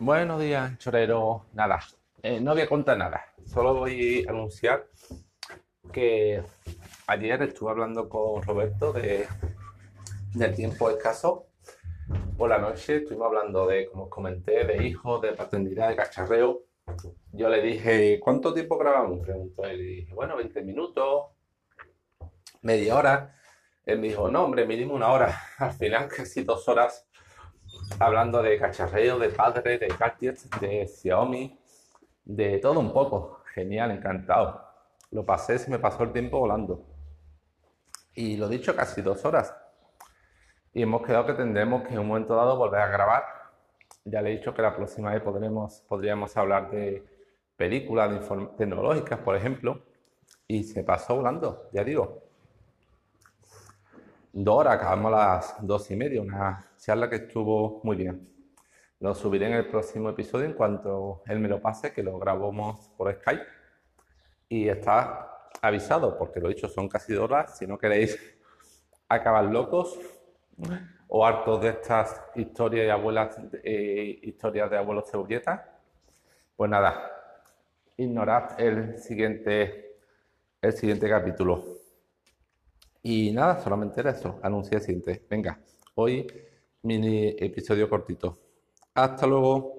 Buenos días, chorero. Nada, eh, no voy a contar nada. Solo voy a anunciar que ayer estuve hablando con Roberto de, del tiempo escaso. Por la noche estuvimos hablando de, como os comenté, de hijos, de paternidad, de cacharreo. Yo le dije, ¿cuánto tiempo grabamos? Preguntó él y dije, bueno, 20 minutos, media hora. Él me dijo, no, hombre, mínimo una hora. Al final, casi dos horas hablando de cacharreo, de padre, de gadgets, de Xiaomi, de todo un poco. Genial, encantado. Lo pasé, se me pasó el tiempo volando. Y lo dicho, casi dos horas. Y hemos quedado que tendremos que en un momento dado volver a grabar. Ya le he dicho que la próxima vez podremos, podríamos hablar de películas tecnológicas, por ejemplo. Y se pasó volando, ya digo dos horas, acabamos las dos y media, una charla que estuvo muy bien. Lo subiré en el próximo episodio en cuanto él me lo pase, que lo grabamos por Skype. Y está avisado, porque lo he dicho, son casi dos horas. Si no queréis acabar locos o hartos de estas historias de abuelas, eh, historias de abuelos cebolletas, pues nada, ignorad el siguiente, el siguiente capítulo. Y nada, solamente era eso. Anuncié el siguiente. Venga, hoy mini episodio cortito. Hasta luego.